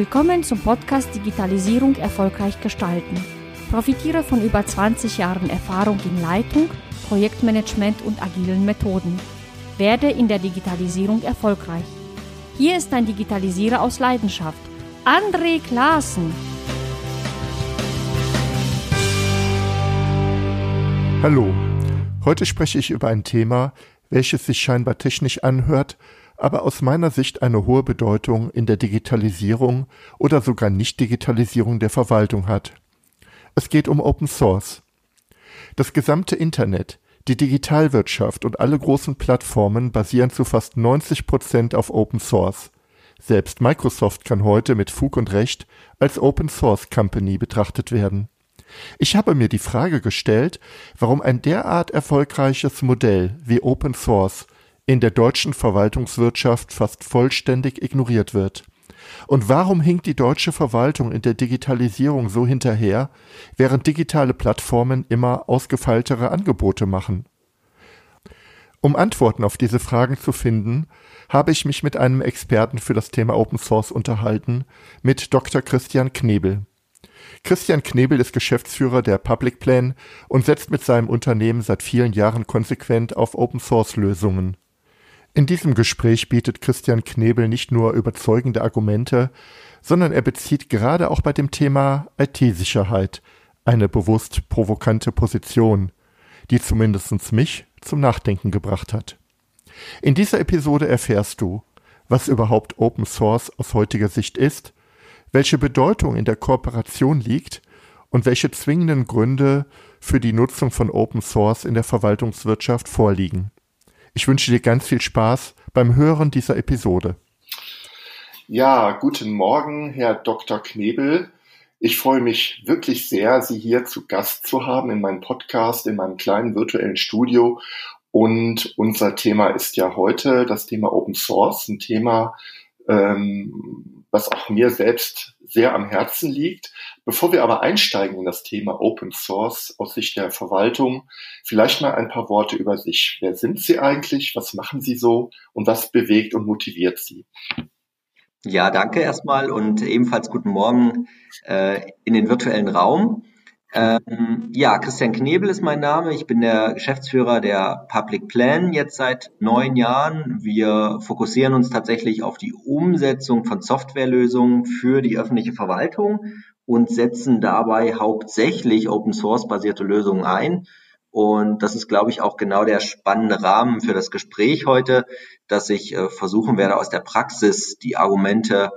Willkommen zum Podcast Digitalisierung erfolgreich gestalten. Profitiere von über 20 Jahren Erfahrung in Leitung, Projektmanagement und agilen Methoden. Werde in der Digitalisierung erfolgreich. Hier ist ein Digitalisierer aus Leidenschaft, André Klaassen. Hallo, heute spreche ich über ein Thema, welches sich scheinbar technisch anhört, aber aus meiner Sicht eine hohe Bedeutung in der Digitalisierung oder sogar Nicht-Digitalisierung der Verwaltung hat. Es geht um Open Source. Das gesamte Internet, die Digitalwirtschaft und alle großen Plattformen basieren zu fast 90 Prozent auf Open Source. Selbst Microsoft kann heute mit Fug und Recht als Open Source Company betrachtet werden. Ich habe mir die Frage gestellt, warum ein derart erfolgreiches Modell wie Open Source in der deutschen Verwaltungswirtschaft fast vollständig ignoriert wird. Und warum hinkt die deutsche Verwaltung in der Digitalisierung so hinterher, während digitale Plattformen immer ausgefeiltere Angebote machen? Um Antworten auf diese Fragen zu finden, habe ich mich mit einem Experten für das Thema Open Source unterhalten, mit Dr. Christian Knebel. Christian Knebel ist Geschäftsführer der Public Plan und setzt mit seinem Unternehmen seit vielen Jahren konsequent auf Open Source Lösungen. In diesem Gespräch bietet Christian Knebel nicht nur überzeugende Argumente, sondern er bezieht gerade auch bei dem Thema IT-Sicherheit eine bewusst provokante Position, die zumindest mich zum Nachdenken gebracht hat. In dieser Episode erfährst du, was überhaupt Open Source aus heutiger Sicht ist, welche Bedeutung in der Kooperation liegt und welche zwingenden Gründe für die Nutzung von Open Source in der Verwaltungswirtschaft vorliegen. Ich wünsche dir ganz viel Spaß beim Hören dieser Episode. Ja, guten Morgen, Herr Dr. Knebel. Ich freue mich wirklich sehr, Sie hier zu Gast zu haben in meinem Podcast, in meinem kleinen virtuellen Studio. Und unser Thema ist ja heute das Thema Open Source, ein Thema, ähm, was auch mir selbst sehr am Herzen liegt. Bevor wir aber einsteigen in das Thema Open Source aus Sicht der Verwaltung, vielleicht mal ein paar Worte über sich. Wer sind Sie eigentlich? Was machen Sie so? Und was bewegt und motiviert Sie? Ja, danke erstmal und ebenfalls guten Morgen äh, in den virtuellen Raum. Ähm, ja, Christian Knebel ist mein Name. Ich bin der Geschäftsführer der Public Plan jetzt seit neun Jahren. Wir fokussieren uns tatsächlich auf die Umsetzung von Softwarelösungen für die öffentliche Verwaltung und setzen dabei hauptsächlich Open Source basierte Lösungen ein. Und das ist, glaube ich, auch genau der spannende Rahmen für das Gespräch heute, dass ich äh, versuchen werde, aus der Praxis die Argumente,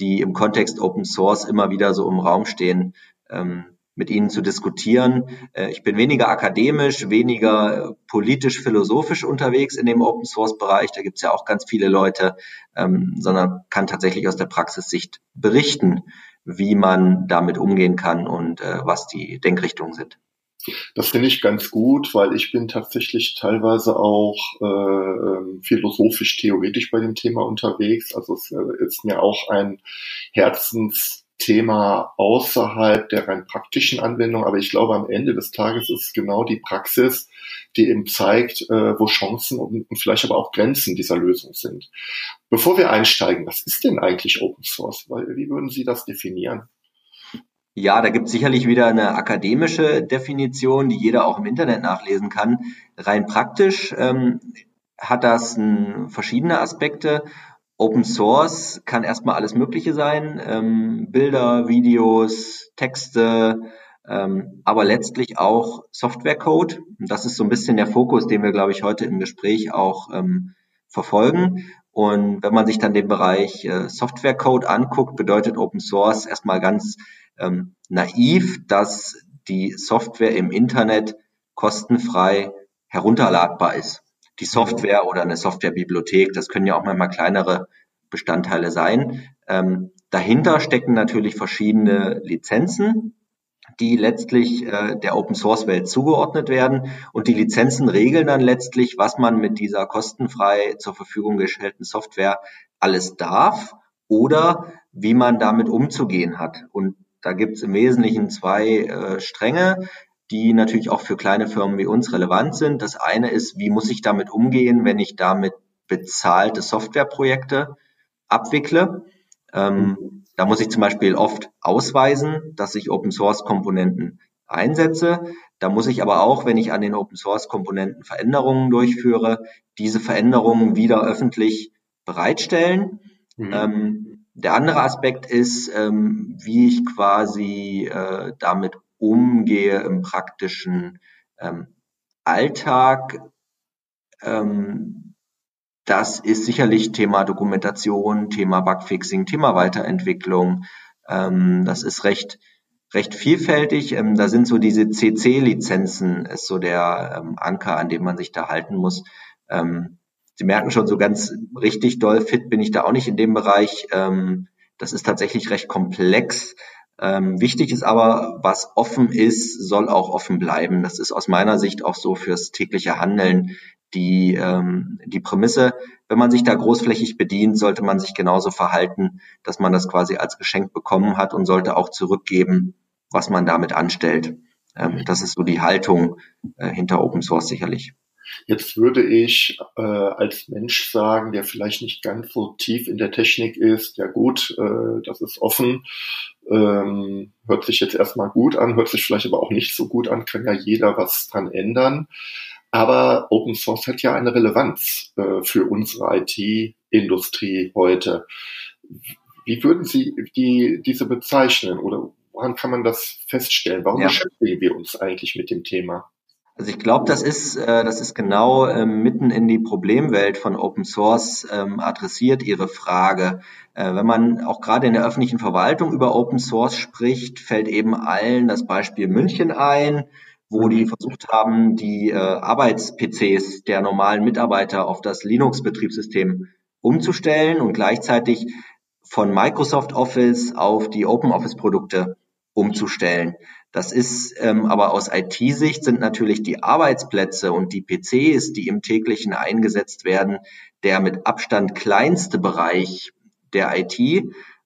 die im Kontext Open Source immer wieder so im Raum stehen, ähm, mit Ihnen zu diskutieren. Äh, ich bin weniger akademisch, weniger politisch-philosophisch unterwegs in dem Open-Source-Bereich. Da gibt es ja auch ganz viele Leute, ähm, sondern kann tatsächlich aus der Praxissicht berichten, wie man damit umgehen kann und äh, was die Denkrichtungen sind. Das finde ich ganz gut, weil ich bin tatsächlich teilweise auch äh, ähm, philosophisch-theoretisch bei dem Thema unterwegs. Also es äh, ist mir auch ein Herzens Thema außerhalb der rein praktischen Anwendung, aber ich glaube, am Ende des Tages ist es genau die Praxis, die eben zeigt, äh, wo Chancen und, vielleicht aber auch Grenzen dieser Lösung sind. Bevor wir einsteigen, was ist denn eigentlich Open Source? Wie würden Sie das definieren? Ja, da gibt es sicherlich wieder eine akademische Definition, die jeder auch im Internet nachlesen kann. Rein praktisch ähm, hat das ein, verschiedene Aspekte Open Source kann erstmal alles Mögliche sein, ähm, Bilder, Videos, Texte, ähm, aber letztlich auch Softwarecode. Und das ist so ein bisschen der Fokus, den wir, glaube ich, heute im Gespräch auch ähm, verfolgen. Und wenn man sich dann den Bereich äh, Softwarecode anguckt, bedeutet Open Source erstmal ganz ähm, naiv, dass die Software im Internet kostenfrei herunterladbar ist die Software oder eine Softwarebibliothek. Das können ja auch manchmal kleinere Bestandteile sein. Ähm, dahinter stecken natürlich verschiedene Lizenzen, die letztlich äh, der Open Source Welt zugeordnet werden. Und die Lizenzen regeln dann letztlich, was man mit dieser kostenfrei zur Verfügung gestellten Software alles darf oder wie man damit umzugehen hat. Und da gibt es im Wesentlichen zwei äh, Stränge die natürlich auch für kleine Firmen wie uns relevant sind. Das eine ist, wie muss ich damit umgehen, wenn ich damit bezahlte Softwareprojekte abwickle? Ähm, Da muss ich zum Beispiel oft ausweisen, dass ich Open Source Komponenten einsetze. Da muss ich aber auch, wenn ich an den Open Source Komponenten Veränderungen durchführe, diese Veränderungen wieder öffentlich bereitstellen. Mhm. Ähm, der andere Aspekt ist, ähm, wie ich quasi äh, damit umgehe im praktischen ähm, Alltag. Ähm, das ist sicherlich Thema Dokumentation, Thema Bugfixing, Thema Weiterentwicklung. Ähm, das ist recht recht vielfältig. Ähm, da sind so diese CC-Lizenzen, ist so der ähm, Anker, an dem man sich da halten muss. Ähm, Sie merken schon, so ganz richtig doll fit bin ich da auch nicht in dem Bereich. Ähm, das ist tatsächlich recht komplex. Ähm, wichtig ist aber, was offen ist, soll auch offen bleiben. Das ist aus meiner Sicht auch so fürs tägliche Handeln die, ähm, die Prämisse. Wenn man sich da großflächig bedient, sollte man sich genauso verhalten, dass man das quasi als Geschenk bekommen hat und sollte auch zurückgeben, was man damit anstellt. Ähm, das ist so die Haltung äh, hinter Open Source sicherlich. Jetzt würde ich äh, als Mensch sagen, der vielleicht nicht ganz so tief in der Technik ist, ja gut, äh, das ist offen, ähm, hört sich jetzt erstmal gut an, hört sich vielleicht aber auch nicht so gut an, kann ja jeder was dran ändern. Aber Open Source hat ja eine Relevanz äh, für unsere IT-Industrie heute. Wie würden Sie die, diese bezeichnen oder woran kann man das feststellen? Warum ja. beschäftigen wir uns eigentlich mit dem Thema? Also ich glaube, das ist, äh, das ist genau ähm, mitten in die Problemwelt von Open Source ähm, adressiert Ihre Frage. Äh, wenn man auch gerade in der öffentlichen Verwaltung über Open Source spricht, fällt eben allen das Beispiel München ein, wo die mhm. versucht haben, die äh, Arbeits-PCs der normalen Mitarbeiter auf das Linux-Betriebssystem umzustellen und gleichzeitig von Microsoft Office auf die Open Office Produkte umzustellen. Das ist ähm, aber aus IT-Sicht sind natürlich die Arbeitsplätze und die PCs, die im täglichen eingesetzt werden, der mit Abstand kleinste Bereich der IT.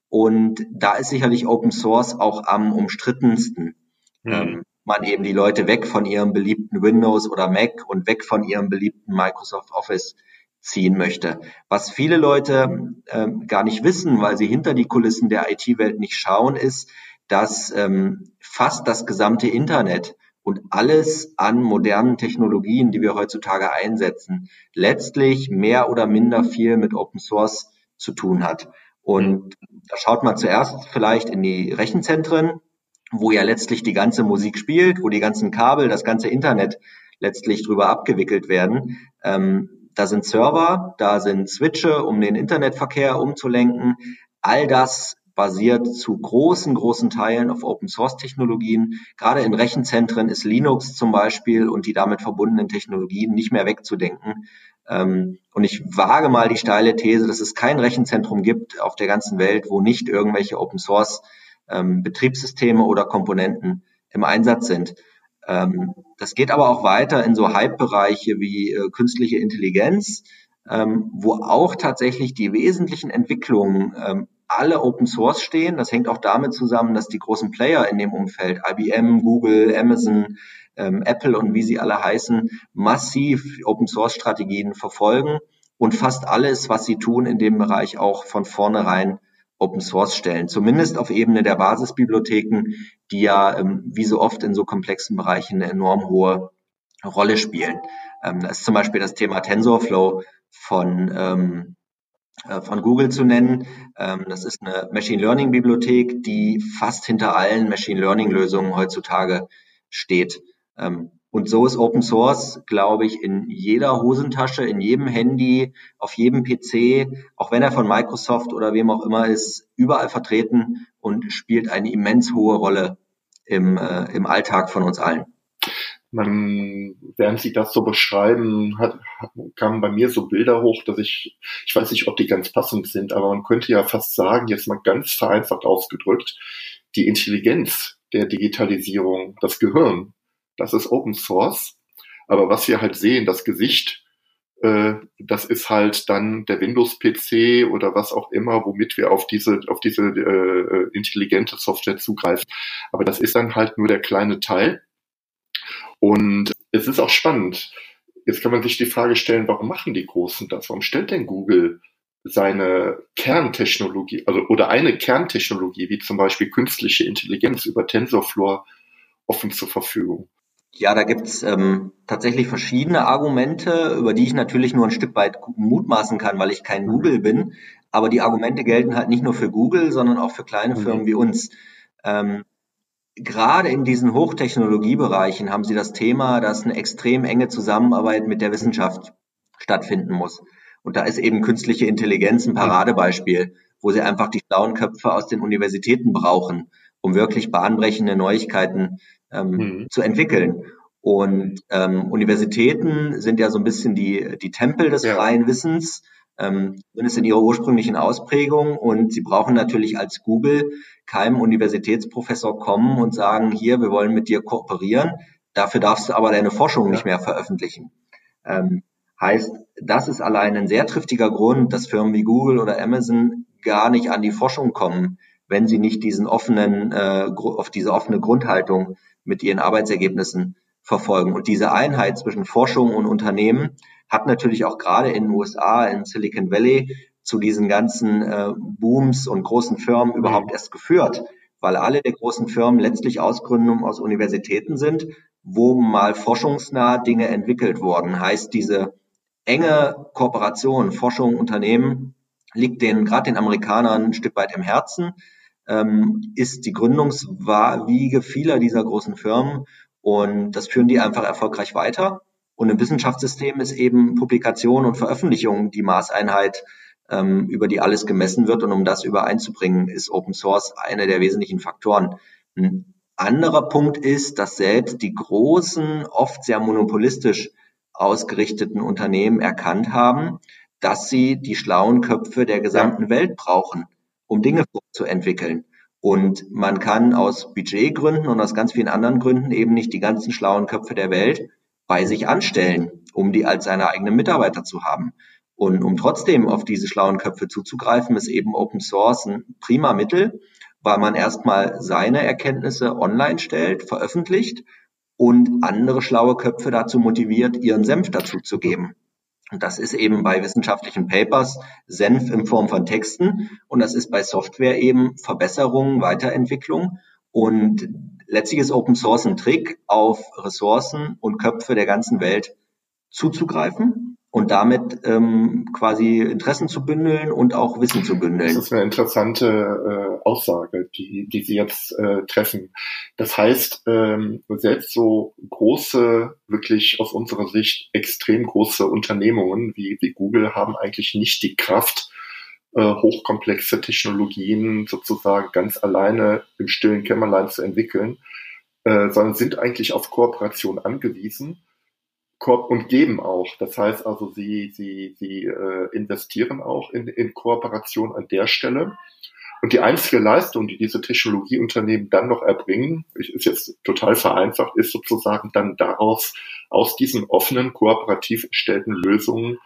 Und da ist sicherlich Open Source auch am umstrittensten. Mhm. Ähm, man eben die Leute weg von ihrem beliebten Windows oder Mac und weg von ihrem beliebten Microsoft Office ziehen möchte. Was viele Leute ähm, gar nicht wissen, weil sie hinter die Kulissen der IT-Welt nicht schauen, ist, dass ähm, fast das gesamte Internet und alles an modernen Technologien, die wir heutzutage einsetzen, letztlich mehr oder minder viel mit Open Source zu tun hat. Und da schaut man zuerst vielleicht in die Rechenzentren, wo ja letztlich die ganze Musik spielt, wo die ganzen Kabel, das ganze Internet letztlich drüber abgewickelt werden. Ähm, da sind Server, da sind Switche, um den Internetverkehr umzulenken. All das basiert zu großen, großen Teilen auf Open Source Technologien. Gerade in Rechenzentren ist Linux zum Beispiel und die damit verbundenen Technologien nicht mehr wegzudenken. Ähm, und ich wage mal die steile These, dass es kein Rechenzentrum gibt auf der ganzen Welt, wo nicht irgendwelche Open Source ähm, Betriebssysteme oder Komponenten im Einsatz sind. Ähm, das geht aber auch weiter in so Hype-Bereiche wie äh, künstliche Intelligenz, wo auch tatsächlich die wesentlichen Entwicklungen alle Open Source stehen. Das hängt auch damit zusammen, dass die großen Player in dem Umfeld, IBM, Google, Amazon, ähm, Apple und wie sie alle heißen, massiv Open Source Strategien verfolgen und fast alles, was sie tun, in dem Bereich auch von vornherein Open Source stellen. Zumindest auf Ebene der Basisbibliotheken, die ja ähm, wie so oft in so komplexen Bereichen eine enorm hohe Rolle spielen. Ähm, das ist zum Beispiel das Thema TensorFlow von ähm, äh, von Google zu nennen. Ähm, das ist eine Machine Learning Bibliothek, die fast hinter allen Machine Learning Lösungen heutzutage steht. Ähm, und so ist Open Source, glaube ich, in jeder Hosentasche, in jedem Handy, auf jedem PC, auch wenn er von Microsoft oder wem auch immer ist, überall vertreten und spielt eine immens hohe Rolle im, äh, im Alltag von uns allen man, während sie das so beschreiben, hat, kamen bei mir so Bilder hoch, dass ich, ich weiß nicht, ob die ganz passend sind, aber man könnte ja fast sagen, jetzt mal ganz vereinfacht ausgedrückt, die Intelligenz der Digitalisierung, das Gehirn, das ist Open Source. Aber was wir halt sehen, das Gesicht, äh, das ist halt dann der Windows-PC oder was auch immer, womit wir auf diese, auf diese äh, intelligente Software zugreifen. Aber das ist dann halt nur der kleine Teil und es ist auch spannend. Jetzt kann man sich die Frage stellen, warum machen die Großen das? Warum stellt denn Google seine Kerntechnologie, also oder eine Kerntechnologie, wie zum Beispiel künstliche Intelligenz über TensorFlow offen zur Verfügung? Ja, da gibt's ähm, tatsächlich verschiedene Argumente, über die ich natürlich nur ein Stück weit mutmaßen kann, weil ich kein Google bin. Aber die Argumente gelten halt nicht nur für Google, sondern auch für kleine mhm. Firmen wie uns. Ähm, gerade in diesen Hochtechnologiebereichen haben sie das Thema, dass eine extrem enge Zusammenarbeit mit der Wissenschaft stattfinden muss. Und da ist eben künstliche Intelligenz ein Paradebeispiel, wo sie einfach die schlauen Köpfe aus den Universitäten brauchen, um wirklich bahnbrechende Neuigkeiten ähm, mhm. zu entwickeln. Und ähm, Universitäten sind ja so ein bisschen die, die Tempel des ja. freien Wissens, ähm, zumindest in ihrer ursprünglichen Ausprägung. Und sie brauchen natürlich als Google keinem Universitätsprofessor kommen und sagen, hier, wir wollen mit dir kooperieren. Dafür darfst du aber deine Forschung nicht mehr veröffentlichen. Ähm, heißt, das ist allein ein sehr triftiger Grund, dass Firmen wie Google oder Amazon gar nicht an die Forschung kommen, wenn sie nicht diesen offenen, äh, auf diese offene Grundhaltung mit ihren Arbeitsergebnissen verfolgen. Und diese Einheit zwischen Forschung und Unternehmen hat natürlich auch gerade in den USA, in Silicon Valley, zu diesen ganzen äh, Booms und großen Firmen überhaupt mhm. erst geführt, weil alle der großen Firmen letztlich Ausgründungen aus Universitäten sind, wo mal forschungsnah Dinge entwickelt wurden. Heißt, diese enge Kooperation, Forschung, Unternehmen liegt den gerade den Amerikanern ein Stück weit im Herzen ähm, ist die Gründungswiege vieler dieser großen Firmen und das führen die einfach erfolgreich weiter. Und im Wissenschaftssystem ist eben Publikation und Veröffentlichung die Maßeinheit, ähm, über die alles gemessen wird. Und um das übereinzubringen, ist Open Source einer der wesentlichen Faktoren. Ein anderer Punkt ist, dass selbst die großen, oft sehr monopolistisch ausgerichteten Unternehmen erkannt haben, dass sie die schlauen Köpfe der gesamten Welt brauchen um Dinge zu entwickeln. Und man kann aus Budgetgründen und aus ganz vielen anderen Gründen eben nicht die ganzen schlauen Köpfe der Welt bei sich anstellen, um die als seine eigenen Mitarbeiter zu haben. Und um trotzdem auf diese schlauen Köpfe zuzugreifen, ist eben Open Source ein prima Mittel, weil man erstmal seine Erkenntnisse online stellt, veröffentlicht und andere schlaue Köpfe dazu motiviert, ihren Senf dazu zu geben. Und das ist eben bei wissenschaftlichen Papers Senf in Form von Texten. Und das ist bei Software eben Verbesserung, Weiterentwicklung. Und letztlich ist Open Source ein Trick, auf Ressourcen und Köpfe der ganzen Welt zuzugreifen und damit ähm, quasi Interessen zu bündeln und auch Wissen zu bündeln. Das ist eine interessante äh, Aussage, die, die Sie jetzt äh, treffen. Das heißt, ähm, selbst so große, wirklich aus unserer Sicht extrem große Unternehmungen wie, wie Google haben eigentlich nicht die Kraft, äh, hochkomplexe Technologien sozusagen ganz alleine im stillen Kämmerlein zu entwickeln, äh, sondern sind eigentlich auf Kooperation angewiesen und geben auch. Das heißt also, sie, sie, sie äh, investieren auch in, in Kooperation an der Stelle. Und die einzige Leistung, die diese Technologieunternehmen dann noch erbringen, ist jetzt total vereinfacht, ist sozusagen dann daraus, aus diesen offenen, kooperativ erstellten Lösungen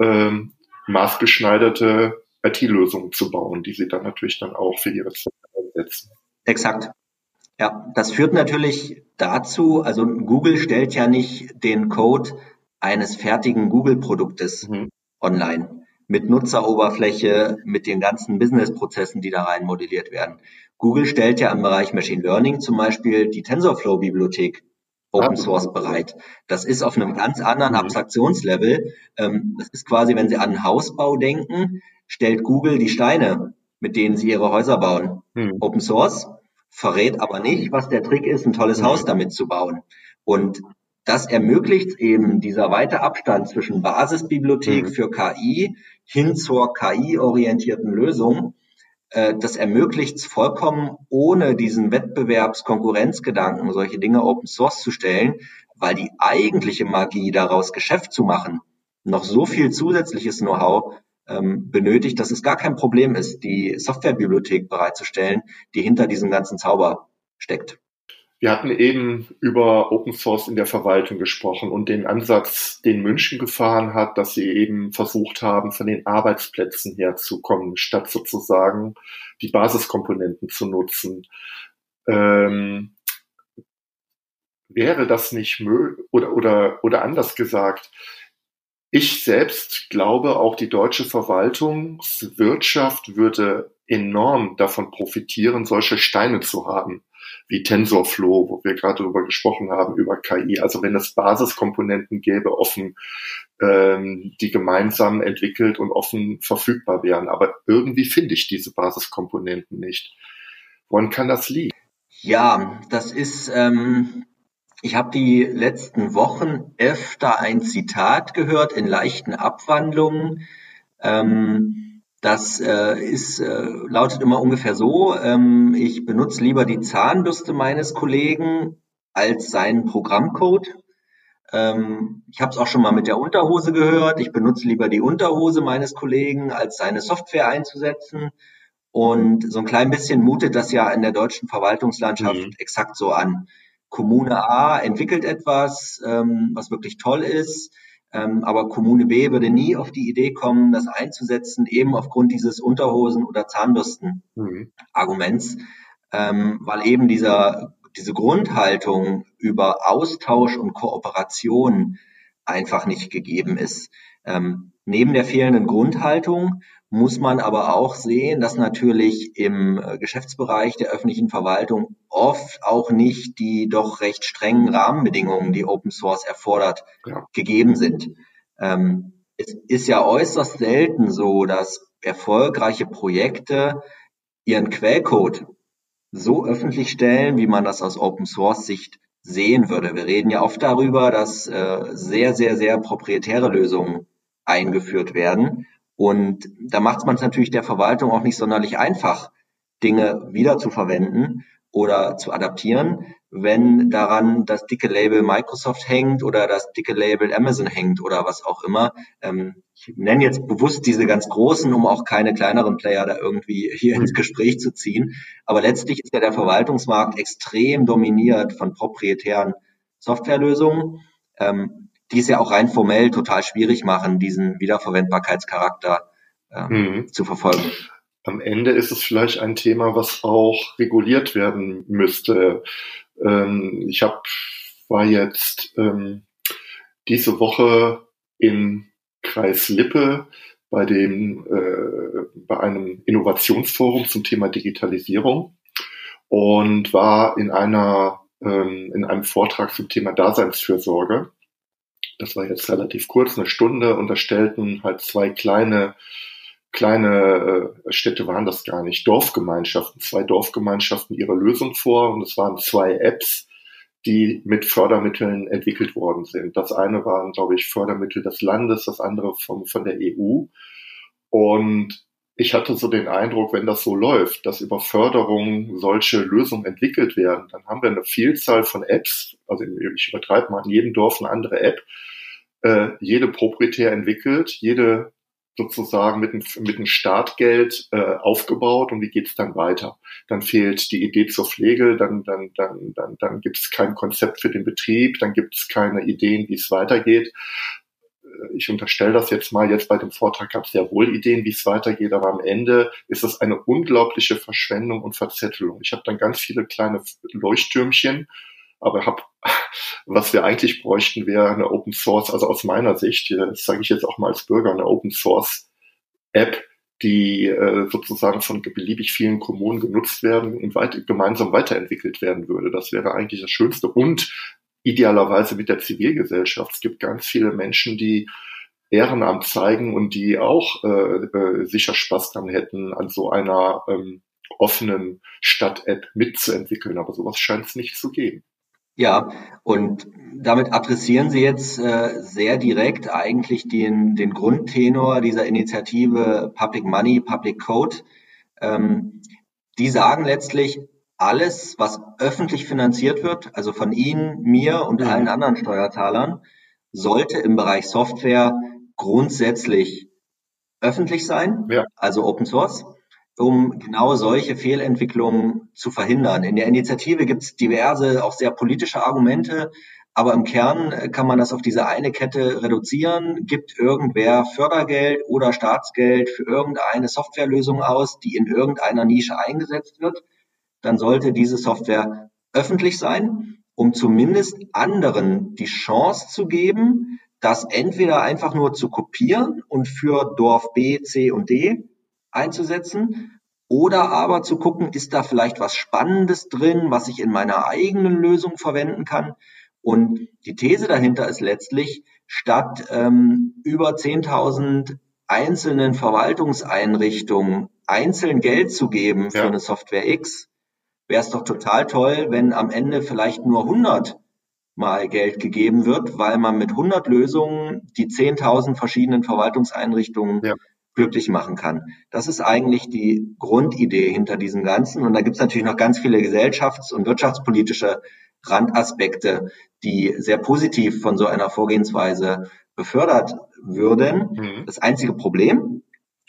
ähm, maßgeschneiderte IT-Lösungen zu bauen, die sie dann natürlich dann auch für ihre Zwecke einsetzen. Exakt. Ja, das führt natürlich dazu, also Google stellt ja nicht den Code eines fertigen Google-Produktes mhm. online mit Nutzeroberfläche, mit den ganzen Business-Prozessen, die da rein modelliert werden. Google stellt ja im Bereich Machine Learning zum Beispiel die TensorFlow-Bibliothek Open Source bereit. Das ist auf einem ganz anderen mhm. Abstraktionslevel. Ähm, das ist quasi, wenn Sie an einen Hausbau denken, stellt Google die Steine, mit denen Sie Ihre Häuser bauen. Mhm. Open Source verrät aber nicht, was der Trick ist, ein tolles Haus damit zu bauen. Und das ermöglicht eben dieser weite Abstand zwischen Basisbibliothek mhm. für KI hin zur KI-orientierten Lösung. Äh, das ermöglicht es vollkommen, ohne diesen Wettbewerbskonkurrenzgedanken, solche Dinge Open Source zu stellen, weil die eigentliche Magie daraus Geschäft zu machen, noch so viel zusätzliches Know-how ähm, benötigt, dass es gar kein Problem ist, die Softwarebibliothek bereitzustellen, die hinter diesem ganzen Zauber steckt. Wir hatten eben über Open Source in der Verwaltung gesprochen und den Ansatz, den München gefahren hat, dass sie eben versucht haben, von den Arbeitsplätzen herzukommen, statt sozusagen die Basiskomponenten zu nutzen. Ähm, wäre das nicht möglich oder, oder, oder anders gesagt, Ich selbst glaube, auch die deutsche Verwaltungswirtschaft würde enorm davon profitieren, solche Steine zu haben, wie TensorFlow, wo wir gerade darüber gesprochen haben, über KI. Also wenn es Basiskomponenten gäbe, offen, ähm, die gemeinsam entwickelt und offen verfügbar wären. Aber irgendwie finde ich diese Basiskomponenten nicht. Woran kann das liegen? Ja, das ist, ähm, ich habe die letzten Wochen öfter ein Zitat gehört in leichten Abwandlungen. Ähm, das äh, ist, äh, lautet immer ungefähr so, ähm, ich benutze lieber die Zahnbürste meines Kollegen als seinen Programmcode. Ähm, ich habe es auch schon mal mit der Unterhose gehört. Ich benutze lieber die Unterhose meines Kollegen, als seine Software einzusetzen. Und so ein klein bisschen mutet das ja in der deutschen Verwaltungslandschaft mhm. exakt so an. Kommune A entwickelt etwas, ähm, was wirklich toll ist, ähm, aber Kommune B würde nie auf die Idee kommen, das einzusetzen, eben aufgrund dieses Unterhosen- oder Zahnbürsten-Arguments, mhm. ähm, weil eben dieser, diese Grundhaltung über Austausch und Kooperation einfach nicht gegeben ist. Ähm, neben der fehlenden Grundhaltung muss man aber auch sehen, dass natürlich im äh, Geschäftsbereich der öffentlichen Verwaltung oft auch nicht die doch recht strengen Rahmenbedingungen, die Open Source erfordert, ja. gegeben sind. Ähm, es ist ja äußerst selten so, dass erfolgreiche Projekte ihren Quellcode so öffentlich stellen, wie man das aus Open Source Sicht sehen würde. Wir reden ja oft darüber, dass äh, sehr, sehr, sehr proprietäre Lösungen eingeführt werden und da macht man es natürlich der Verwaltung auch nicht sonderlich einfach, Dinge wieder zu verwenden oder zu adaptieren, wenn daran das dicke Label Microsoft hängt oder das dicke Label Amazon hängt oder was auch immer. Ähm, ich nenne jetzt bewusst diese ganz großen, um auch keine kleineren Player da irgendwie hier ins Gespräch zu ziehen. Aber letztlich ist ja der Verwaltungsmarkt extrem dominiert von proprietären Softwarelösungen. Die es ja auch rein formell total schwierig machen, diesen Wiederverwendbarkeitscharakter ähm, mhm. zu verfolgen. Am Ende ist es vielleicht ein Thema, was auch reguliert werden müsste. Ähm, ich hab, war jetzt ähm, diese Woche in Kreis Lippe bei dem äh, bei einem Innovationsforum zum Thema Digitalisierung und war in einer ähm, in einem Vortrag zum Thema Daseinsfürsorge das war jetzt relativ kurz, eine Stunde, und da stellten halt zwei kleine, kleine äh, Städte waren das gar nicht, Dorfgemeinschaften, zwei Dorfgemeinschaften ihre Lösung vor und es waren zwei Apps, die mit Fördermitteln entwickelt worden sind. Das eine waren, glaube ich, Fördermittel des Landes, das andere von, von der EU. Und ich hatte so den Eindruck, wenn das so läuft, dass über Förderung solche Lösungen entwickelt werden, dann haben wir eine Vielzahl von Apps, also ich übertreibe mal in jedem Dorf eine andere App, äh, jede proprietär entwickelt, jede sozusagen mit, mit einem Startgeld äh, aufgebaut und wie geht's dann weiter? Dann fehlt die Idee zur Pflege, dann, dann, dann, dann, dann gibt es kein Konzept für den Betrieb, dann gibt es keine Ideen, wie es weitergeht. Äh, ich unterstelle das jetzt mal, jetzt bei dem Vortrag gab es ja wohl Ideen, wie es weitergeht, aber am Ende ist es eine unglaubliche Verschwendung und Verzettelung. Ich habe dann ganz viele kleine Leuchttürmchen, aber hab, was wir eigentlich bräuchten, wäre eine Open Source, also aus meiner Sicht, das sage ich jetzt auch mal als Bürger, eine Open Source App, die äh, sozusagen von beliebig vielen Kommunen genutzt werden und weit, gemeinsam weiterentwickelt werden würde. Das wäre eigentlich das Schönste. Und idealerweise mit der Zivilgesellschaft. Es gibt ganz viele Menschen, die Ehrenamt zeigen und die auch äh, äh, sicher Spaß dran hätten, an so einer ähm, offenen Stadt-App mitzuentwickeln. Aber sowas scheint es nicht zu geben. Ja, und damit adressieren Sie jetzt äh, sehr direkt eigentlich den, den Grundtenor dieser Initiative Public Money, Public Code. Ähm, die sagen letztlich, alles, was öffentlich finanziert wird, also von Ihnen, mir und mhm. allen anderen Steuerzahlern, sollte im Bereich Software grundsätzlich öffentlich sein, ja. also Open Source, um genau solche Fehlentwicklungen zu verhindern. In der Initiative gibt es diverse, auch sehr politische Argumente, aber im Kern kann man das auf diese eine Kette reduzieren. Gibt irgendwer Fördergeld oder Staatsgeld für irgendeine Softwarelösung aus, die in irgendeiner Nische eingesetzt wird, dann sollte diese Software öffentlich sein, um zumindest anderen die Chance zu geben, das entweder einfach nur zu kopieren und für Dorf B, C und D einzusetzen oder aber zu gucken, ist da vielleicht was Spannendes drin, was ich in meiner eigenen Lösung verwenden kann. Und die These dahinter ist letztlich, statt ähm, über 10.000 einzelnen Verwaltungseinrichtungen einzeln Geld zu geben für ja. eine Software X, wäre es doch total toll, wenn am Ende vielleicht nur 100 mal Geld gegeben wird, weil man mit 100 Lösungen die 10.000 verschiedenen Verwaltungseinrichtungen ja. glücklich machen kann. Das ist eigentlich die Grundidee hinter diesem Ganzen. Und da gibt es natürlich noch ganz viele gesellschafts- und wirtschaftspolitische Randaspekte, die sehr positiv von so einer Vorgehensweise befördert würden. Mhm. Das einzige Problem,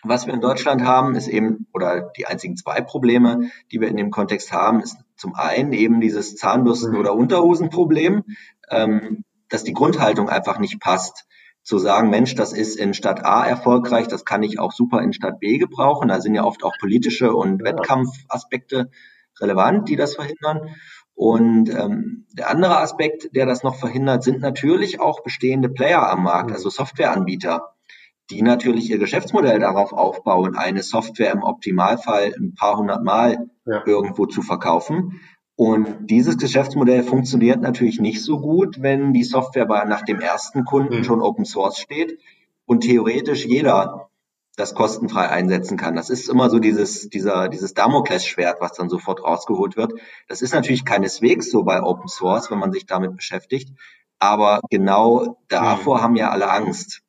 was wir in Deutschland haben, ist eben, oder die einzigen zwei Probleme, die wir in dem Kontext haben, ist zum einen eben dieses Zahnbürsten- mhm. oder Unterhosenproblem, ähm, dass die Grundhaltung einfach nicht passt. Zu sagen, Mensch, das ist in Stadt A erfolgreich, das kann ich auch super in Stadt B gebrauchen. Da sind ja oft auch politische und. Wettkampfaspekte relevant, die das verhindern. Und ähm, der andere Aspekt, der das noch verhindert, sind natürlich auch bestehende Player am Markt, mhm. also Softwareanbieter die natürlich ihr Geschäftsmodell darauf aufbauen, eine Software im Optimalfall ein paar hundert Mal ja. irgendwo zu verkaufen. Und dieses Geschäftsmodell funktioniert natürlich nicht so gut, wenn die Software bei, nach dem ersten Kunden mhm. schon Open Source steht und theoretisch jeder das kostenfrei einsetzen kann. Das ist immer so dieses, dieser, dieses Damoklesschwert, was dann sofort rausgeholt wird. Das ist natürlich keineswegs so bei Open Source, wenn man sich damit beschäftigt. Aber genau davor mhm. haben ja alle Angst.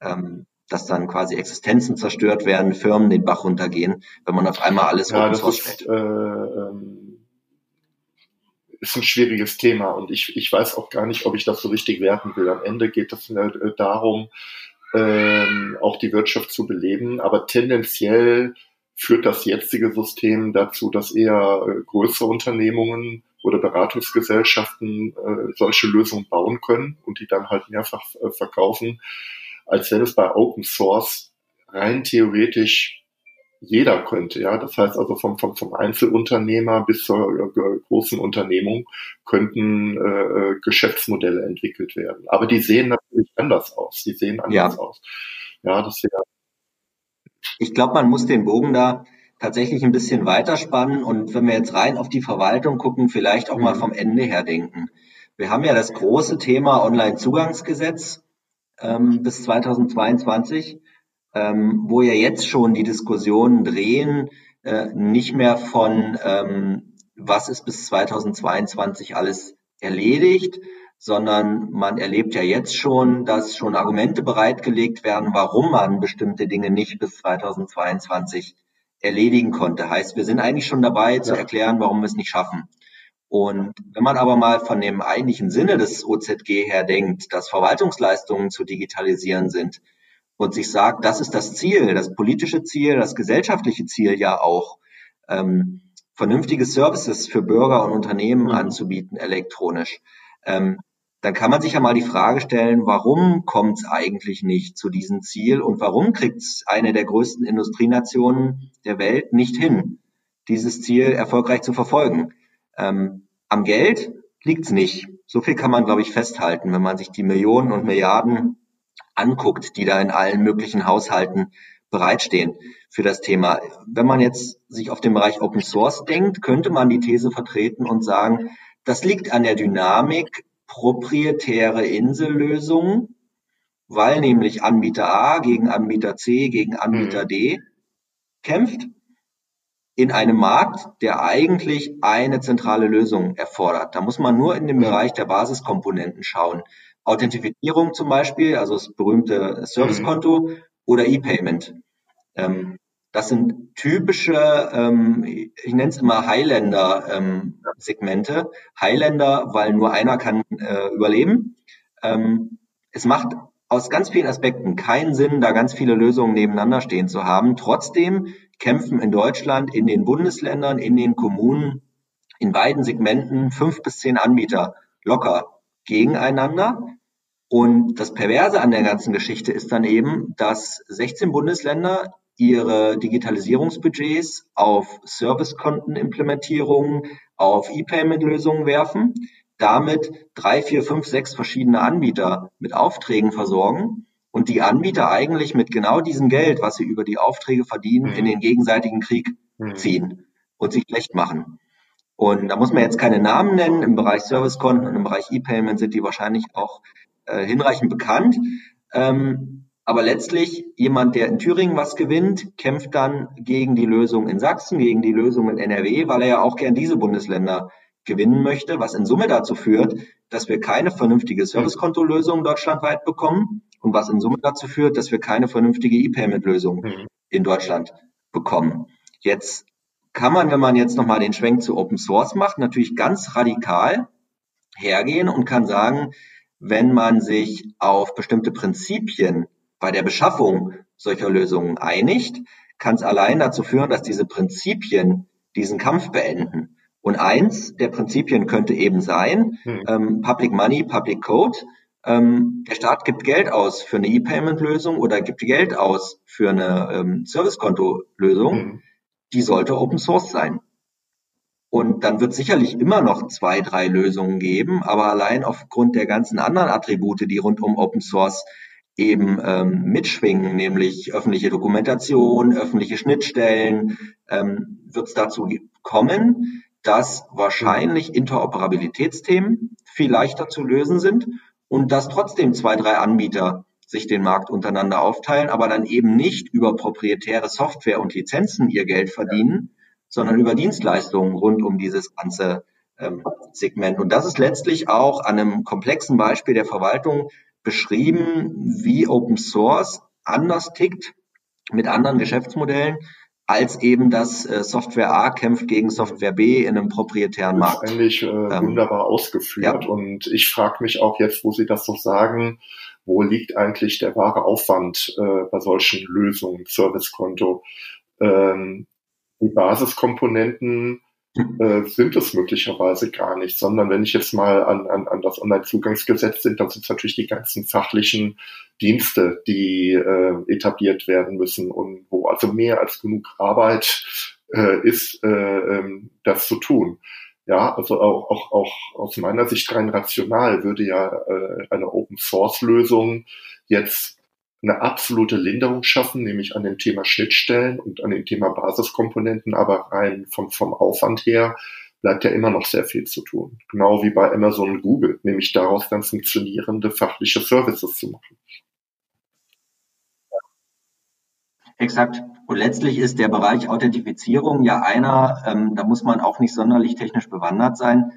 Ähm, dass dann quasi Existenzen zerstört werden, Firmen den Bach runtergehen, wenn man auf einmal alles ja, Source ist, äh, ähm, ist ein schwieriges Thema und ich, ich weiß auch gar nicht, ob ich das so richtig werten will. Am Ende geht es äh, darum, ähm, auch die Wirtschaft zu beleben, aber tendenziell führt das jetzige System dazu, dass eher äh, größere Unternehmungen oder Beratungsgesellschaften äh, solche Lösungen bauen können und die dann halt mehrfach äh, verkaufen als wenn es bei Open Source rein theoretisch jeder könnte. Ja, das heißt also vom, vom, vom Einzelunternehmer bis zur äh, großen Unternehmung könnten äh, Geschäftsmodelle entwickelt werden. Aber die sehen natürlich anders aus. Die sehen anders ja. aus. Ja, das wäre. Ich glaube, man muss den Bogen da tatsächlich ein bisschen weiterspannen und wenn wir jetzt rein auf die Verwaltung gucken, vielleicht auch mhm. mal vom Ende her denken. Wir haben ja das große Thema Online-Zugangsgesetz ähm, bis 2022, ähm, wo ja jetzt schon die Diskussionen drehen, äh, nicht mehr von, ähm, was ist bis 2022 alles erledigt, sondern man erlebt ja jetzt schon, dass schon Argumente bereitgelegt werden, warum man bestimmte Dinge nicht bis 2022 erledigen konnte. Heißt, wir sind eigentlich schon dabei ja. zu erklären, warum wir es nicht schaffen. Und wenn man aber mal von dem eigentlichen Sinne des OZG her denkt, dass Verwaltungsleistungen zu digitalisieren sind und sich sagt, das ist das Ziel, das politische Ziel, das gesellschaftliche Ziel ja auch, ähm, vernünftige Services für Bürger und Unternehmen mhm. anzubieten elektronisch, ähm, dann kann man sich ja mal die Frage stellen, warum kommt es eigentlich nicht zu diesem Ziel und warum kriegt es eine der größten Industrienationen der Welt nicht hin, dieses Ziel erfolgreich zu verfolgen? Ähm, am Geld liegt's nicht. So viel kann man, glaube ich, festhalten, wenn man sich die Millionen und Milliarden anguckt, die da in allen möglichen Haushalten bereitstehen für das Thema. Wenn man jetzt sich auf den Bereich Open Source denkt, könnte man die These vertreten und sagen, das liegt an der Dynamik proprietäre Insellösungen, weil nämlich Anbieter A gegen Anbieter C gegen Anbieter mhm. D kämpft in einem Markt, der eigentlich eine zentrale Lösung erfordert. Da muss man nur in den Bereich der Basiskomponenten schauen. Authentifizierung zum Beispiel, also das berühmte Servicekonto mhm. oder E-Payment. Ähm, das sind typische, ähm, ich nenne es immer Highlander-Segmente. Ähm, Highlander, weil nur einer kann äh, überleben. Ähm, es macht aus ganz vielen Aspekten keinen Sinn, da ganz viele Lösungen nebeneinander stehen zu haben. Trotzdem kämpfen in Deutschland, in den Bundesländern, in den Kommunen, in beiden Segmenten fünf bis zehn Anbieter locker gegeneinander. Und das Perverse an der ganzen Geschichte ist dann eben, dass 16 Bundesländer ihre Digitalisierungsbudgets auf Servicekontenimplementierungen, auf E-Payment-Lösungen werfen, damit drei, vier, fünf, sechs verschiedene Anbieter mit Aufträgen versorgen und die Anbieter eigentlich mit genau diesem Geld, was sie über die Aufträge verdienen, mhm. in den gegenseitigen Krieg mhm. ziehen und sich schlecht machen. Und da muss man jetzt keine Namen nennen. Im Bereich Servicekonten und im Bereich E-Payment sind die wahrscheinlich auch äh, hinreichend bekannt. Ähm, aber letztlich jemand, der in Thüringen was gewinnt, kämpft dann gegen die Lösung in Sachsen, gegen die Lösung in NRW, weil er ja auch gern diese Bundesländer gewinnen möchte, was in Summe dazu führt, dass wir keine vernünftige Servicekontolösung deutschlandweit bekommen und was in Summe dazu führt, dass wir keine vernünftige E-Payment-Lösung mhm. in Deutschland bekommen. Jetzt kann man, wenn man jetzt nochmal den Schwenk zu Open Source macht, natürlich ganz radikal hergehen und kann sagen, wenn man sich auf bestimmte Prinzipien bei der Beschaffung solcher Lösungen einigt, kann es allein dazu führen, dass diese Prinzipien diesen Kampf beenden. Und eins der Prinzipien könnte eben sein, hm. ähm, Public Money, Public Code. Ähm, der Staat gibt Geld aus für eine E-Payment-Lösung oder gibt Geld aus für eine ähm, Servicekonto-Lösung. Hm. Die sollte Open Source sein. Und dann wird sicherlich immer noch zwei, drei Lösungen geben, aber allein aufgrund der ganzen anderen Attribute, die rund um Open Source eben ähm, mitschwingen, nämlich öffentliche Dokumentation, öffentliche Schnittstellen, ähm, wird es dazu kommen, dass wahrscheinlich Interoperabilitätsthemen viel leichter zu lösen sind und dass trotzdem zwei, drei Anbieter sich den Markt untereinander aufteilen, aber dann eben nicht über proprietäre Software und Lizenzen ihr Geld verdienen, sondern über Dienstleistungen rund um dieses ganze ähm, Segment. Und das ist letztlich auch an einem komplexen Beispiel der Verwaltung beschrieben, wie Open Source anders tickt mit anderen Geschäftsmodellen als eben das äh, Software A kämpft gegen Software B in einem proprietären Markt. Das ist eigentlich äh, ähm, wunderbar ausgeführt. Ja. Und ich frage mich auch jetzt, wo Sie das so sagen, wo liegt eigentlich der wahre Aufwand äh, bei solchen Lösungen, Servicekonto? Ähm, die Basiskomponenten äh, sind es möglicherweise gar nicht, sondern wenn ich jetzt mal an, an, an das Onlinezugangsgesetz sind, dann sind es natürlich die ganzen fachlichen Dienste, die äh, etabliert werden müssen und wo also mehr als genug Arbeit äh, ist, äh, ähm, das zu tun. Ja, also auch, auch, auch aus meiner Sicht rein rational würde ja äh, eine Open Source Lösung jetzt eine absolute Linderung schaffen, nämlich an dem Thema Schnittstellen und an dem Thema Basiskomponenten, aber rein vom, vom Aufwand her bleibt ja immer noch sehr viel zu tun. Genau wie bei Amazon und Google, nämlich daraus dann funktionierende fachliche Services zu machen. Exakt. Und letztlich ist der Bereich Authentifizierung ja einer, ähm, da muss man auch nicht sonderlich technisch bewandert sein.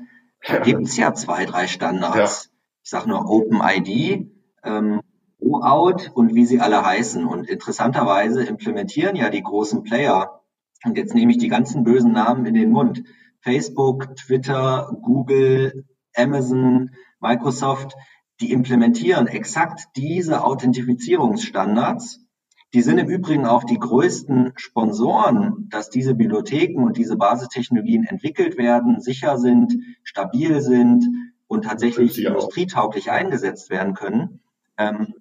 Da ja. gibt es ja zwei, drei Standards. Ja. Ich sage nur OpenID, ähm, OAuth und wie sie alle heißen. Und interessanterweise implementieren ja die großen Player, und jetzt nehme ich die ganzen bösen Namen in den Mund, Facebook, Twitter, Google, Amazon, Microsoft, die implementieren exakt diese Authentifizierungsstandards. Die sind im Übrigen auch die größten Sponsoren, dass diese Bibliotheken und diese Basistechnologien entwickelt werden, sicher sind, stabil sind und tatsächlich industrietauglich eingesetzt werden können. Ähm,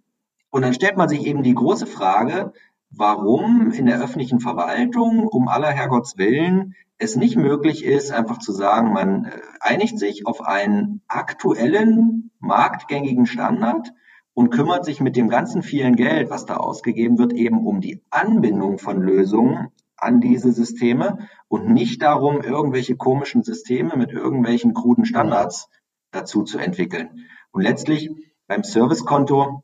und dann stellt man sich eben die große Frage, warum in der öffentlichen Verwaltung um aller Herrgotts Willen es nicht möglich ist, einfach zu sagen, man äh, einigt sich auf einen aktuellen, marktgängigen Standard und kümmert sich mit dem ganzen vielen Geld, was da ausgegeben wird, eben um die Anbindung von Lösungen an diese Systeme und nicht darum, irgendwelche komischen Systeme mit irgendwelchen kruden Standards dazu zu entwickeln. Und letztlich beim Servicekonto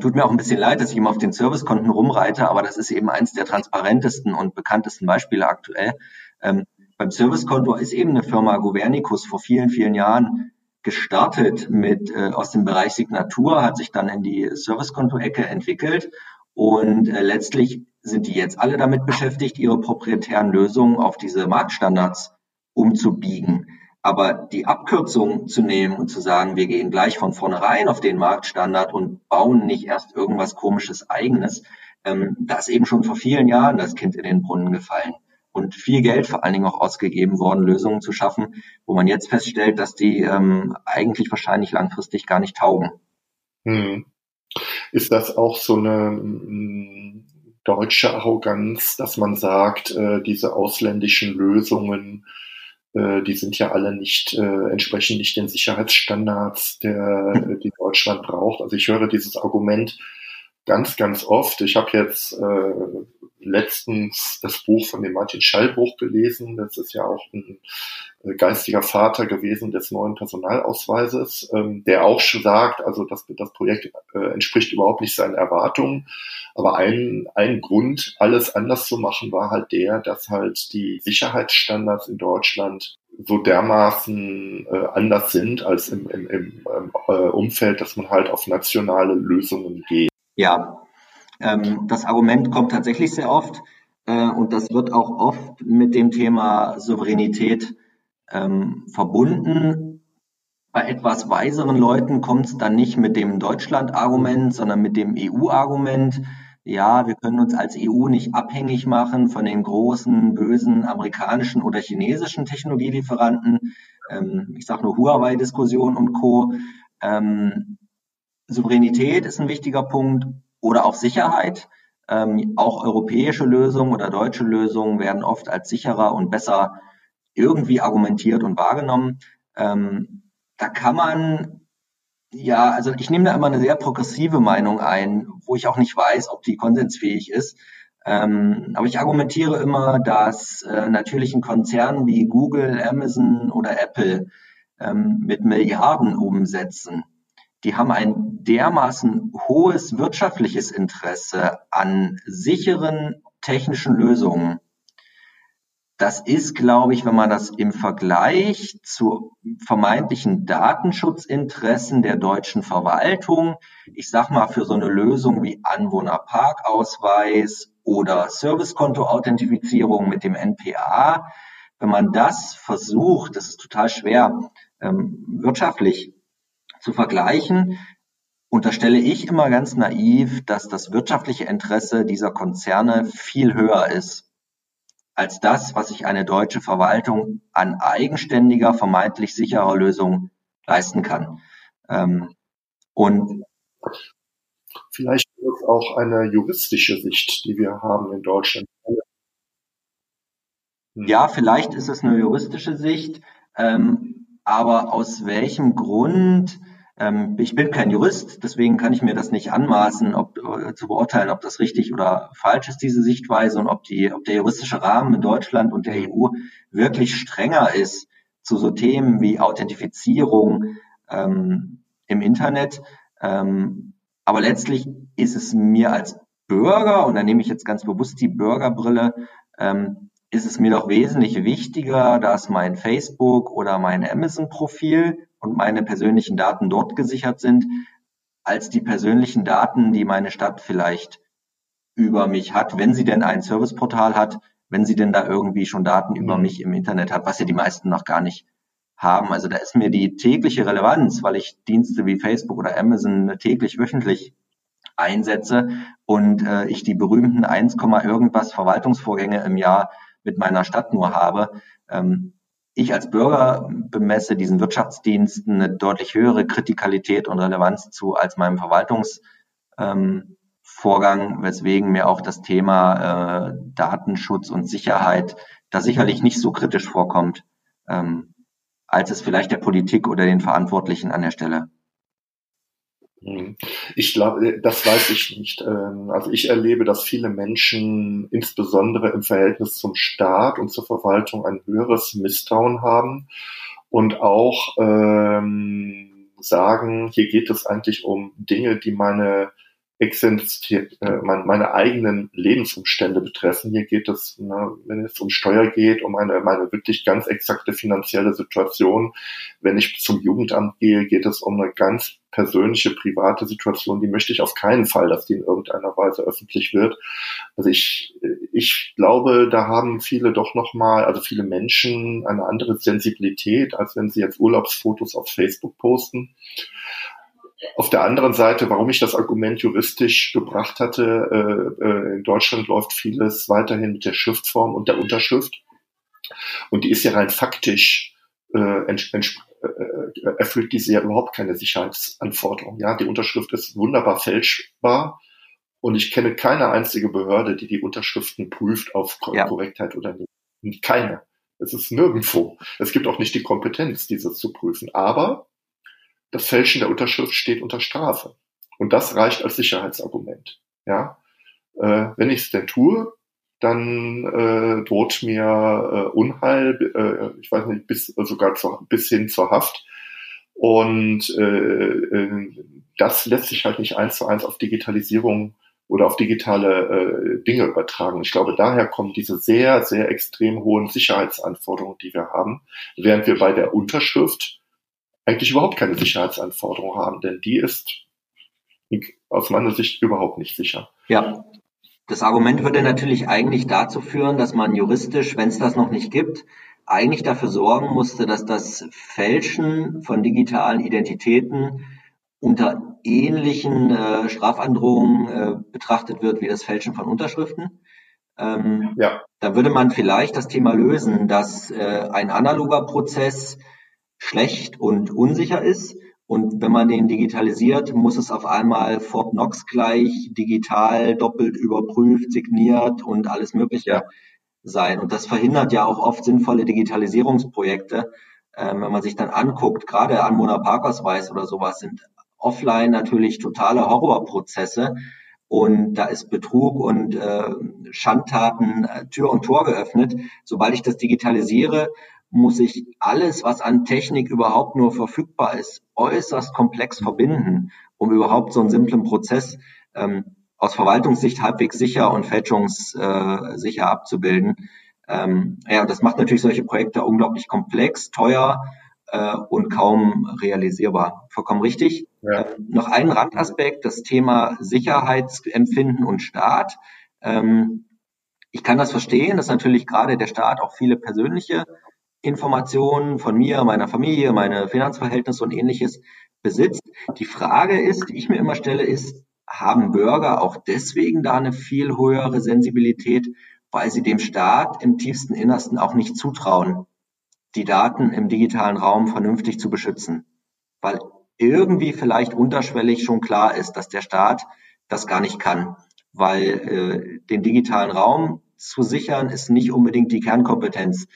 tut mir auch ein bisschen leid, dass ich immer auf den Servicekonten rumreite, aber das ist eben eins der transparentesten und bekanntesten Beispiele aktuell. Ähm, beim Servicekonto ist eben eine Firma Governicus vor vielen, vielen Jahren gestartet mit äh, aus dem Bereich Signatur, hat sich dann in die Servicekonto-Ecke entwickelt und äh, letztlich sind die jetzt alle damit beschäftigt, ihre proprietären Lösungen auf diese Marktstandards umzubiegen. Aber die Abkürzung zu nehmen und zu sagen, wir gehen gleich von vornherein auf den Marktstandard und bauen nicht erst irgendwas komisches eigenes, ähm, da ist eben schon vor vielen Jahren das Kind in den Brunnen gefallen und viel Geld vor allen Dingen auch ausgegeben worden, Lösungen zu schaffen, wo man jetzt feststellt, dass die ähm, eigentlich wahrscheinlich langfristig gar nicht taugen. Hm. Ist das auch so eine mm, deutsche Arroganz, dass man sagt, äh, diese ausländischen Lösungen äh, die sind ja alle nicht, äh, entsprechen nicht den Sicherheitsstandards, der, die Deutschland braucht. Also ich höre dieses Argument ganz, ganz oft. Ich habe jetzt äh, letztens das Buch von dem Martin Schallbuch gelesen. Das ist ja auch ein äh, geistiger Vater gewesen des neuen Personalausweises, ähm, der auch schon sagt, also das, das Projekt äh, entspricht überhaupt nicht seinen Erwartungen. Aber ein, ein Grund, alles anders zu machen, war halt der, dass halt die Sicherheitsstandards in Deutschland so dermaßen äh, anders sind als im, im, im äh, Umfeld, dass man halt auf nationale Lösungen geht. Ja, ähm, das Argument kommt tatsächlich sehr oft äh, und das wird auch oft mit dem Thema Souveränität ähm, verbunden. Bei etwas weiseren Leuten kommt es dann nicht mit dem Deutschland-Argument, sondern mit dem EU-Argument. Ja, wir können uns als EU nicht abhängig machen von den großen, bösen amerikanischen oder chinesischen Technologielieferanten. Ähm, ich sage nur Huawei-Diskussion und Co. Ähm, Souveränität ist ein wichtiger Punkt oder auch Sicherheit. Ähm, auch europäische Lösungen oder deutsche Lösungen werden oft als sicherer und besser irgendwie argumentiert und wahrgenommen. Ähm, da kann man, ja, also ich nehme da immer eine sehr progressive Meinung ein, wo ich auch nicht weiß, ob die konsensfähig ist. Ähm, aber ich argumentiere immer, dass äh, natürlich ein wie Google, Amazon oder Apple ähm, mit Milliarden umsetzen die haben ein dermaßen hohes wirtschaftliches Interesse an sicheren technischen Lösungen. Das ist, glaube ich, wenn man das im Vergleich zu vermeintlichen Datenschutzinteressen der deutschen Verwaltung, ich sag mal für so eine Lösung wie Anwohnerparkausweis oder Servicekonto-Authentifizierung mit dem NPA, wenn man das versucht, das ist total schwer, ähm, wirtschaftlich zu vergleichen, unterstelle ich immer ganz naiv, dass das wirtschaftliche Interesse dieser Konzerne viel höher ist als das, was sich eine deutsche Verwaltung an eigenständiger, vermeintlich sicherer Lösung leisten kann. Ähm, und vielleicht ist es auch eine juristische Sicht, die wir haben in Deutschland. Ja, vielleicht ist es eine juristische Sicht, ähm, aber aus welchem Grund ähm, ich bin kein Jurist, deswegen kann ich mir das nicht anmaßen, ob, äh, zu beurteilen, ob das richtig oder falsch ist, diese Sichtweise, und ob, die, ob der juristische Rahmen in Deutschland und der EU wirklich strenger ist zu so Themen wie Authentifizierung ähm, im Internet. Ähm, aber letztlich ist es mir als Bürger, und da nehme ich jetzt ganz bewusst die Bürgerbrille, ähm, ist es mir doch wesentlich wichtiger, dass mein Facebook oder mein Amazon-Profil und meine persönlichen Daten dort gesichert sind, als die persönlichen Daten, die meine Stadt vielleicht über mich hat, wenn sie denn ein Serviceportal hat, wenn sie denn da irgendwie schon Daten über mhm. mich im Internet hat, was ja die meisten noch gar nicht haben. Also da ist mir die tägliche Relevanz, weil ich Dienste wie Facebook oder Amazon täglich, wöchentlich einsetze und äh, ich die berühmten 1, irgendwas Verwaltungsvorgänge im Jahr mit meiner Stadt nur habe, ähm, ich als Bürger bemesse diesen Wirtschaftsdiensten eine deutlich höhere Kritikalität und Relevanz zu als meinem Verwaltungsvorgang, ähm, weswegen mir auch das Thema äh, Datenschutz und Sicherheit da sicherlich nicht so kritisch vorkommt, ähm, als es vielleicht der Politik oder den Verantwortlichen an der Stelle. Ich glaube, das weiß ich nicht. Ähm, also ich erlebe, dass viele Menschen insbesondere im Verhältnis zum Staat und zur Verwaltung ein höheres Misstrauen haben und auch ähm, sagen, hier geht es eigentlich um Dinge, die meine existiert, äh, meine eigenen Lebensumstände betreffen. Hier geht es, ne, wenn es um Steuer geht, um eine meine wirklich ganz exakte finanzielle Situation. Wenn ich zum Jugendamt gehe, geht es um eine ganz persönliche, private Situation. Die möchte ich auf keinen Fall, dass die in irgendeiner Weise öffentlich wird. Also ich, ich glaube, da haben viele doch nochmal, also viele Menschen eine andere Sensibilität, als wenn sie jetzt Urlaubsfotos auf Facebook posten. Auf der anderen Seite, warum ich das Argument juristisch gebracht hatte, äh, äh, in Deutschland läuft vieles weiterhin mit der Schriftform und der Unterschrift. Und die ist ja rein faktisch, äh, äh, erfüllt diese ja überhaupt keine Sicherheitsanforderungen. Ja, die Unterschrift ist wunderbar fälschbar. Und ich kenne keine einzige Behörde, die die Unterschriften prüft auf ja. Korrektheit oder nicht. Keine. Es ist nirgendwo. Es gibt auch nicht die Kompetenz, dieses zu prüfen. Aber das Fälschen der Unterschrift steht unter Strafe. Und das reicht als Sicherheitsargument. Ja, äh, wenn ich es denn tue, dann äh, droht mir äh, Unheil, äh, ich weiß nicht, bis sogar zu, bis hin zur Haft. Und äh, äh, das lässt sich halt nicht eins zu eins auf Digitalisierung oder auf digitale äh, Dinge übertragen. Ich glaube, daher kommen diese sehr, sehr extrem hohen Sicherheitsanforderungen, die wir haben, während wir bei der Unterschrift eigentlich überhaupt keine Sicherheitsanforderung haben, denn die ist aus meiner Sicht überhaupt nicht sicher. Ja, das Argument würde natürlich eigentlich dazu führen, dass man juristisch, wenn es das noch nicht gibt, eigentlich dafür sorgen musste, dass das Fälschen von digitalen Identitäten unter ähnlichen äh, Strafandrohungen äh, betrachtet wird wie das Fälschen von Unterschriften. Ähm, ja. Da würde man vielleicht das Thema lösen, dass äh, ein analoger Prozess schlecht und unsicher ist und wenn man den digitalisiert, muss es auf einmal Fort Knox gleich digital doppelt überprüft, signiert und alles Mögliche sein. Und das verhindert ja auch oft sinnvolle Digitalisierungsprojekte. Ähm, wenn man sich dann anguckt, gerade Anwohnerparkausweis oder sowas sind offline natürlich totale Horrorprozesse. Und da ist Betrug und äh, Schandtaten äh, Tür und Tor geöffnet. Sobald ich das digitalisiere, muss ich alles, was an Technik überhaupt nur verfügbar ist, äußerst komplex verbinden, um überhaupt so einen simplen Prozess ähm, aus Verwaltungssicht halbwegs sicher und fälschungssicher abzubilden. Ähm, ja, und das macht natürlich solche Projekte unglaublich komplex, teuer äh, und kaum realisierbar. Vollkommen richtig. Ja. Ähm, noch ein Randaspekt, das Thema Sicherheitsempfinden und Staat. Ähm, ich kann das verstehen, dass natürlich gerade der Staat auch viele persönliche Informationen von mir, meiner Familie, meine Finanzverhältnisse und ähnliches besitzt. Die Frage ist, die ich mir immer stelle, ist, haben Bürger auch deswegen da eine viel höhere Sensibilität, weil sie dem Staat im tiefsten Innersten auch nicht zutrauen, die Daten im digitalen Raum vernünftig zu beschützen? Weil irgendwie vielleicht unterschwellig schon klar ist, dass der Staat das gar nicht kann, weil äh, den digitalen Raum zu sichern ist nicht unbedingt die Kernkompetenz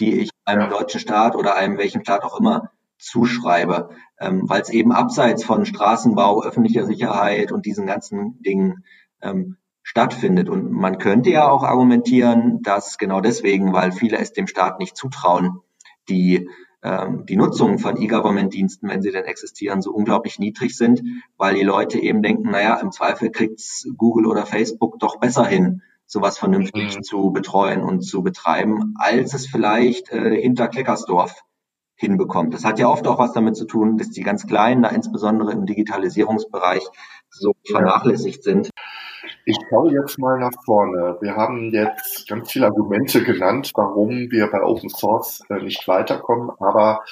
die ich einem deutschen Staat oder einem welchen Staat auch immer zuschreibe, ähm, weil es eben abseits von Straßenbau, öffentlicher Sicherheit und diesen ganzen Dingen ähm, stattfindet. Und man könnte ja auch argumentieren, dass genau deswegen, weil viele es dem Staat nicht zutrauen, die ähm, die Nutzung von E-Government-Diensten, wenn sie denn existieren, so unglaublich niedrig sind, weil die Leute eben denken, naja, im Zweifel kriegt's Google oder Facebook doch besser hin, sowas vernünftig mhm. zu betreuen und zu betreiben, als es vielleicht äh, hinter Kleckersdorf hinbekommt. Das hat ja oft auch was damit zu tun, dass die ganz Kleinen da insbesondere im Digitalisierungsbereich so vernachlässigt sind. Ich schaue jetzt mal nach vorne. Wir haben jetzt ganz viele Argumente genannt, warum wir bei Open Source äh, nicht weiterkommen, aber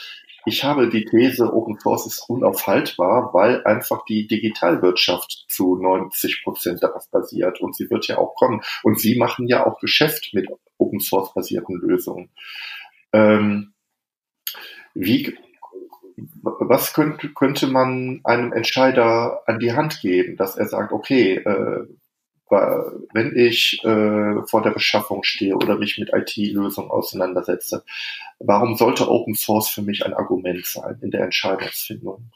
ich habe die These, Open Source ist unaufhaltbar, weil einfach die Digitalwirtschaft zu 90 Prozent darauf basiert und sie wird ja auch kommen. Und sie machen ja auch Geschäft mit Open Source basierten Lösungen. Ähm, wie, was könnte, könnte man einem Entscheider an die Hand geben, dass er sagt, okay, äh, wenn ich äh, vor der Beschaffung stehe oder mich mit IT-Lösungen auseinandersetze, warum sollte Open Source für mich ein Argument sein in der Entscheidungsfindung?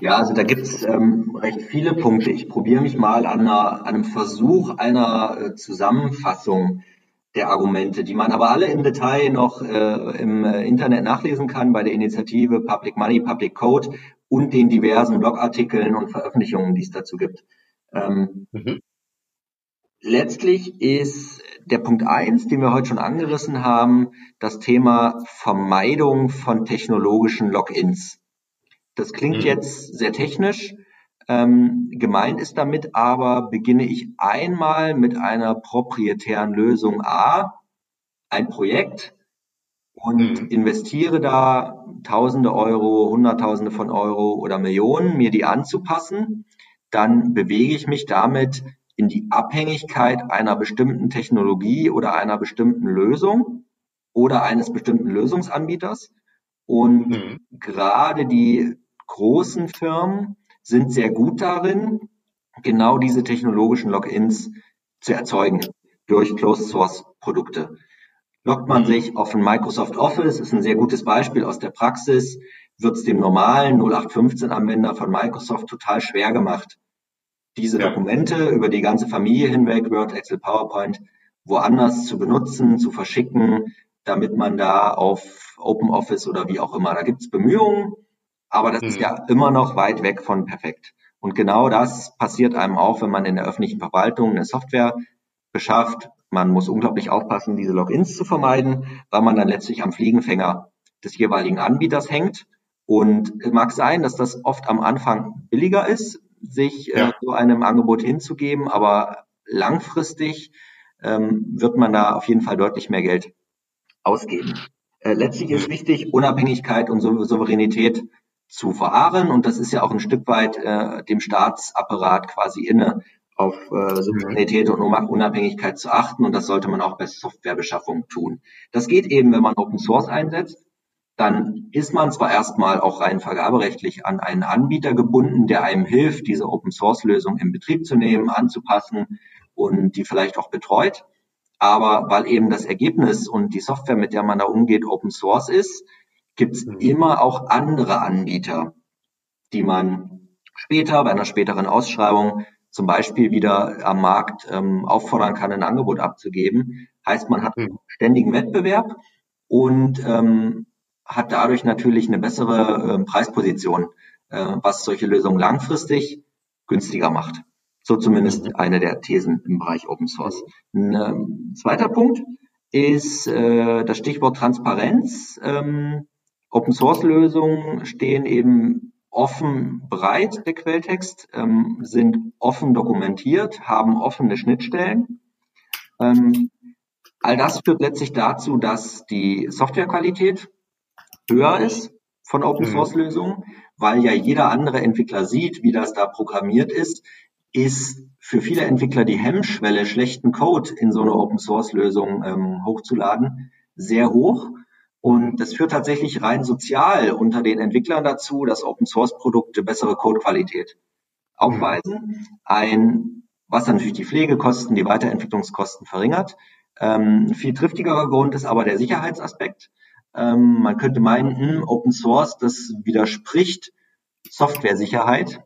Ja, also da gibt es ähm, recht viele Punkte. Ich probiere mich mal an, einer, an einem Versuch einer äh, Zusammenfassung der Argumente, die man aber alle im Detail noch äh, im äh, Internet nachlesen kann bei der Initiative Public Money, Public Code und den diversen Blogartikeln und Veröffentlichungen, die es dazu gibt. Ähm, mhm. Letztlich ist der Punkt eins, den wir heute schon angerissen haben, das Thema Vermeidung von technologischen Logins. Das klingt mhm. jetzt sehr technisch. Ähm, gemeint ist damit aber, beginne ich einmal mit einer proprietären Lösung A, ein Projekt und mhm. investiere da Tausende Euro, Hunderttausende von Euro oder Millionen, mir die anzupassen, dann bewege ich mich damit in die Abhängigkeit einer bestimmten Technologie oder einer bestimmten Lösung oder eines bestimmten Lösungsanbieters. Und mhm. gerade die großen Firmen sind sehr gut darin, genau diese technologischen Logins zu erzeugen durch Closed Source Produkte. Loggt man sich auf ein Microsoft Office, ist ein sehr gutes Beispiel aus der Praxis, wird es dem normalen 0815-Anwender von Microsoft total schwer gemacht, diese ja. Dokumente über die ganze Familie hinweg, Word, Excel, PowerPoint, woanders zu benutzen, zu verschicken, damit man da auf Open Office oder wie auch immer, da gibt es Bemühungen, aber das mhm. ist ja immer noch weit weg von perfekt. Und genau das passiert einem auch, wenn man in der öffentlichen Verwaltung eine Software beschafft. Man muss unglaublich aufpassen, diese Logins zu vermeiden, weil man dann letztlich am Fliegenfänger des jeweiligen Anbieters hängt. Und mag sein, dass das oft am Anfang billiger ist, sich äh, ja. äh, so einem Angebot hinzugeben, aber langfristig ähm, wird man da auf jeden Fall deutlich mehr Geld ausgeben. Äh, letztlich ist wichtig, Unabhängigkeit und Souveränität zu verharren. Und das ist ja auch ein Stück weit äh, dem Staatsapparat quasi inne, auf äh, Souveränität und Unabhängigkeit zu achten. Und das sollte man auch bei Softwarebeschaffung tun. Das geht eben, wenn man Open Source einsetzt. Dann ist man zwar erstmal auch rein vergaberechtlich an einen Anbieter gebunden, der einem hilft, diese Open Source Lösung in Betrieb zu nehmen, anzupassen und die vielleicht auch betreut. Aber weil eben das Ergebnis und die Software, mit der man da umgeht, Open Source ist, gibt es mhm. immer auch andere Anbieter, die man später bei einer späteren Ausschreibung zum Beispiel wieder am Markt ähm, auffordern kann, ein Angebot abzugeben. Heißt, man hat mhm. ständigen Wettbewerb und ähm, hat dadurch natürlich eine bessere äh, Preisposition, äh, was solche Lösungen langfristig günstiger macht. So zumindest eine der Thesen im Bereich Open Source. Ein äh, zweiter Punkt ist äh, das Stichwort Transparenz. Ähm, Open Source Lösungen stehen eben offen bereit, der Quelltext, ähm, sind offen dokumentiert, haben offene Schnittstellen. Ähm, all das führt letztlich dazu, dass die Softwarequalität höher ist von Open mhm. Source Lösungen, weil ja jeder andere Entwickler sieht, wie das da programmiert ist, ist für viele Entwickler die Hemmschwelle, schlechten Code in so eine Open Source Lösung ähm, hochzuladen, sehr hoch. Und das führt tatsächlich rein sozial unter den Entwicklern dazu, dass Open Source Produkte bessere Codequalität aufweisen. Ein, was natürlich die Pflegekosten, die Weiterentwicklungskosten verringert. Ähm, viel triftigerer Grund ist aber der Sicherheitsaspekt. Ähm, man könnte meinen, hm, Open Source, das widerspricht Softwaresicherheit.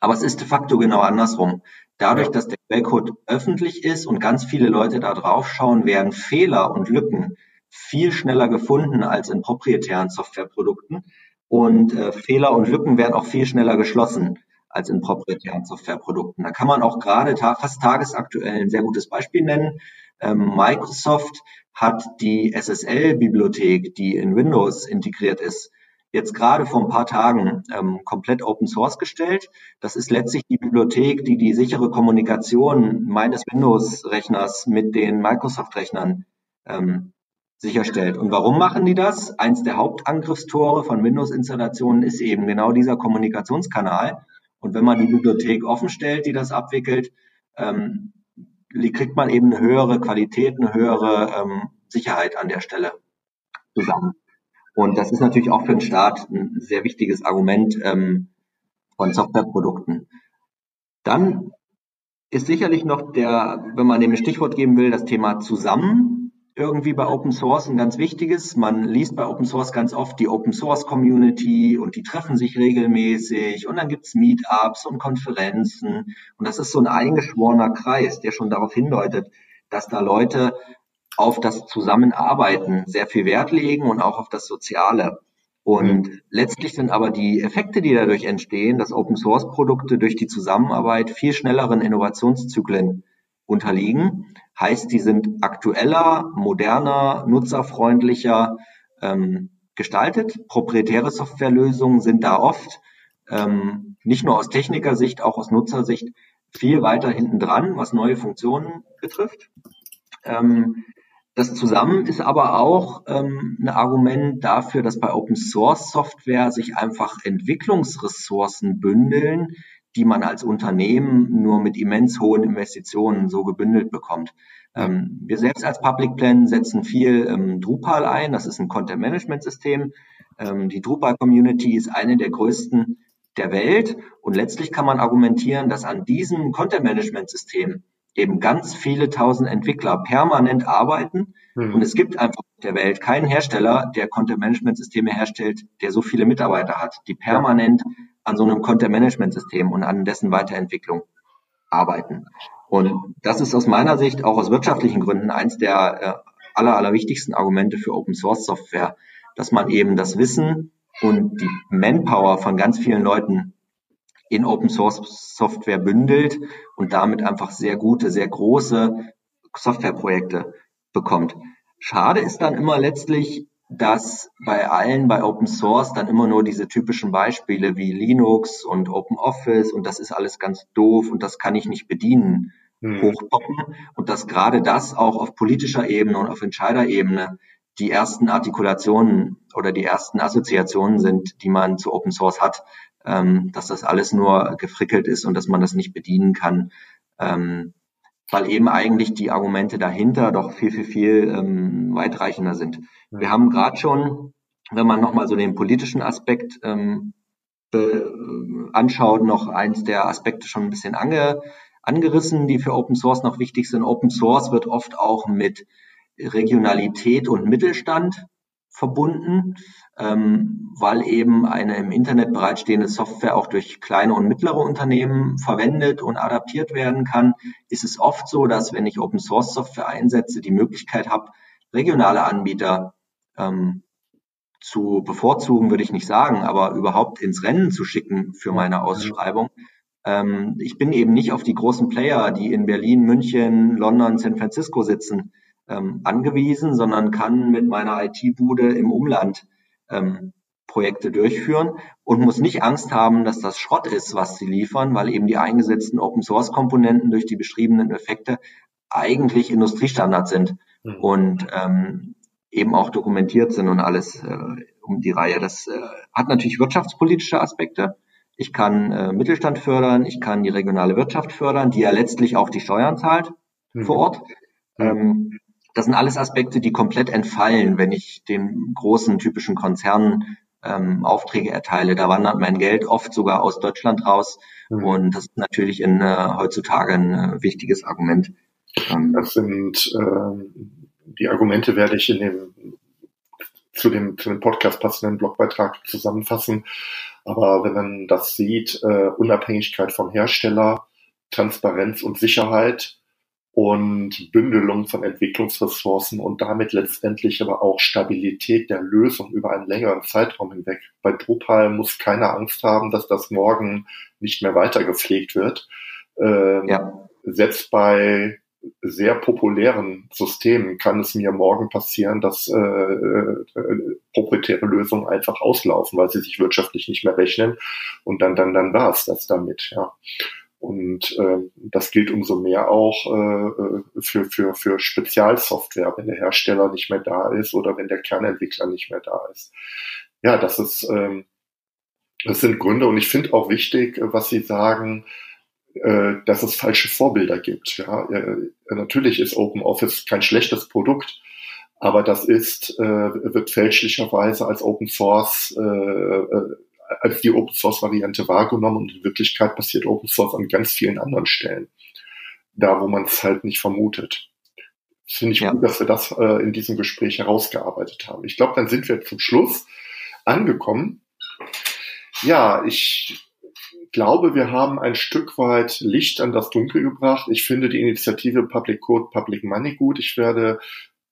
Aber es ist de facto genau andersrum. Dadurch, dass der Quellcode öffentlich ist und ganz viele Leute da drauf schauen, werden Fehler und Lücken viel schneller gefunden als in proprietären Softwareprodukten. Und äh, Fehler und Lücken werden auch viel schneller geschlossen als in proprietären Softwareprodukten. Da kann man auch gerade ta fast tagesaktuell ein sehr gutes Beispiel nennen. Ähm, Microsoft hat die SSL-Bibliothek, die in Windows integriert ist, jetzt gerade vor ein paar Tagen ähm, komplett Open Source gestellt. Das ist letztlich die Bibliothek, die die sichere Kommunikation meines Windows-Rechners mit den Microsoft-Rechnern ähm, sicherstellt. Und warum machen die das? Eins der Hauptangriffstore von Windows-Installationen ist eben genau dieser Kommunikationskanal. Und wenn man die Bibliothek offen stellt, die das abwickelt, ähm, kriegt man eben eine höhere Qualität, eine höhere ähm, Sicherheit an der Stelle zusammen. Und das ist natürlich auch für den Staat ein sehr wichtiges Argument ähm, von Softwareprodukten. Dann ist sicherlich noch der, wenn man dem ein Stichwort geben will, das Thema zusammen irgendwie bei Open Source ein ganz wichtiges. Man liest bei Open Source ganz oft die Open Source Community und die treffen sich regelmäßig und dann gibt's Meetups und Konferenzen und das ist so ein eingeschworener Kreis, der schon darauf hindeutet, dass da Leute auf das Zusammenarbeiten sehr viel Wert legen und auch auf das Soziale. Und mhm. letztlich sind aber die Effekte, die dadurch entstehen, dass Open Source Produkte durch die Zusammenarbeit viel schnelleren Innovationszyklen unterliegen. Heißt, die sind aktueller, moderner, nutzerfreundlicher ähm, gestaltet. Proprietäre Softwarelösungen sind da oft ähm, nicht nur aus Technikersicht, auch aus Nutzersicht viel weiter hinten dran, was neue Funktionen betrifft. Ähm, das zusammen ist aber auch ähm, ein Argument dafür, dass bei Open Source Software sich einfach Entwicklungsressourcen bündeln, die man als Unternehmen nur mit immens hohen Investitionen so gebündelt bekommt. Ähm, wir selbst als Public Plan setzen viel ähm, Drupal ein. Das ist ein Content Management System. Ähm, die Drupal Community ist eine der größten der Welt. Und letztlich kann man argumentieren, dass an diesem Content Management System eben ganz viele tausend Entwickler permanent arbeiten. Mhm. Und es gibt einfach auf der Welt keinen Hersteller, der Content-Management-Systeme herstellt, der so viele Mitarbeiter hat, die permanent an so einem Content-Management-System und an dessen Weiterentwicklung arbeiten. Und das ist aus meiner Sicht auch aus wirtschaftlichen Gründen eins der äh, aller, aller wichtigsten Argumente für Open Source Software, dass man eben das Wissen und die Manpower von ganz vielen Leuten in Open Source Software bündelt und damit einfach sehr gute, sehr große Softwareprojekte bekommt. Schade ist dann immer letztlich, dass bei allen bei Open Source dann immer nur diese typischen Beispiele wie Linux und Open Office und das ist alles ganz doof und das kann ich nicht bedienen hm. hochpoppen und dass gerade das auch auf politischer Ebene und auf Entscheiderebene die ersten Artikulationen oder die ersten Assoziationen sind, die man zu Open Source hat, dass das alles nur gefrickelt ist und dass man das nicht bedienen kann, ähm, weil eben eigentlich die Argumente dahinter doch viel, viel, viel ähm, weitreichender sind. Wir haben gerade schon, wenn man nochmal so den politischen Aspekt ähm, anschaut, noch eins der Aspekte schon ein bisschen ange, angerissen, die für Open Source noch wichtig sind. Open Source wird oft auch mit Regionalität und Mittelstand verbunden, ähm, weil eben eine im Internet bereitstehende Software auch durch kleine und mittlere Unternehmen verwendet und adaptiert werden kann, ist es oft so, dass wenn ich Open Source Software einsetze, die Möglichkeit habe, regionale Anbieter ähm, zu bevorzugen, würde ich nicht sagen, aber überhaupt ins Rennen zu schicken für meine Ausschreibung. Ähm, ich bin eben nicht auf die großen Player, die in Berlin, München, London, San Francisco sitzen, ähm, angewiesen, sondern kann mit meiner IT-Bude im Umland ähm, Projekte durchführen und muss nicht Angst haben, dass das Schrott ist, was sie liefern, weil eben die eingesetzten Open-Source-Komponenten durch die beschriebenen Effekte eigentlich Industriestandards sind mhm. und ähm, eben auch dokumentiert sind und alles äh, um die Reihe. Das äh, hat natürlich wirtschaftspolitische Aspekte. Ich kann äh, Mittelstand fördern, ich kann die regionale Wirtschaft fördern, die ja letztlich auch die Steuern zahlt mhm. vor Ort. Mhm. Ähm, das sind alles Aspekte, die komplett entfallen, wenn ich den großen typischen Konzernen ähm, Aufträge erteile. Da wandert mein Geld oft sogar aus Deutschland raus. Mhm. Und das ist natürlich in, äh, heutzutage ein äh, wichtiges Argument. Ähm, das sind äh, die Argumente, werde ich in dem zu dem, zu dem Podcast passenden Blogbeitrag zusammenfassen. Aber wenn man das sieht, äh, Unabhängigkeit vom Hersteller, Transparenz und Sicherheit, und Bündelung von Entwicklungsressourcen und damit letztendlich aber auch Stabilität der Lösung über einen längeren Zeitraum hinweg. Bei Drupal muss keiner Angst haben, dass das morgen nicht mehr weiter gepflegt wird. Ähm, ja. Selbst bei sehr populären Systemen kann es mir morgen passieren, dass äh, äh, proprietäre Lösungen einfach auslaufen, weil sie sich wirtschaftlich nicht mehr rechnen und dann dann dann war es das damit. Ja. Und äh, das gilt umso mehr auch äh, für, für, für Spezialsoftware, wenn der Hersteller nicht mehr da ist oder wenn der Kernentwickler nicht mehr da ist. Ja, das ist, ähm, das sind Gründe und ich finde auch wichtig, was Sie sagen, äh, dass es falsche Vorbilder gibt. Ja, äh, natürlich ist Open Office kein schlechtes Produkt, aber das ist, äh, wird fälschlicherweise als Open Source äh, äh als die Open Source Variante wahrgenommen und in Wirklichkeit passiert Open Source an ganz vielen anderen Stellen. Da, wo man es halt nicht vermutet. Finde ich ja. gut, dass wir das äh, in diesem Gespräch herausgearbeitet haben. Ich glaube, dann sind wir zum Schluss angekommen. Ja, ich glaube, wir haben ein Stück weit Licht an das Dunkel gebracht. Ich finde die Initiative Public Code, Public Money gut. Ich werde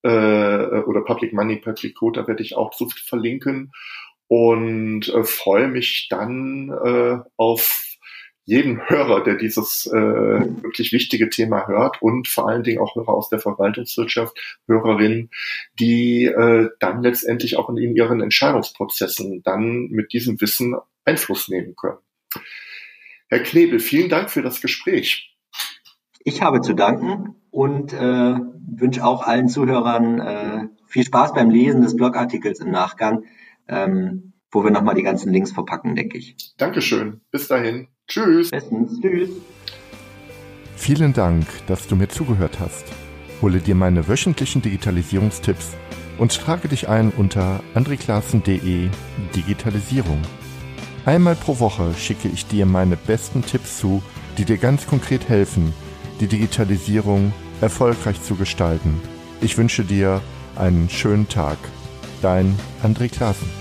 äh, oder Public Money, Public Code, da werde ich auch zu verlinken und äh, freue mich dann äh, auf jeden Hörer, der dieses äh, wirklich wichtige Thema hört und vor allen Dingen auch Hörer aus der Verwaltungswirtschaft, Hörerinnen, die äh, dann letztendlich auch in, in ihren Entscheidungsprozessen dann mit diesem Wissen Einfluss nehmen können. Herr Knebel, vielen Dank für das Gespräch. Ich habe zu danken und äh, wünsche auch allen Zuhörern äh, viel Spaß beim Lesen des Blogartikels im Nachgang ähm, wo wir nochmal die ganzen Links verpacken, denke ich. Dankeschön. Bis dahin. Tschüss. Bestens. Tschüss. Vielen Dank, dass du mir zugehört hast. Hole dir meine wöchentlichen Digitalisierungstipps und trage dich ein unter andreklassen.de Digitalisierung. Einmal pro Woche schicke ich dir meine besten Tipps zu, die dir ganz konkret helfen, die Digitalisierung erfolgreich zu gestalten. Ich wünsche dir einen schönen Tag. Dein André Klaassen.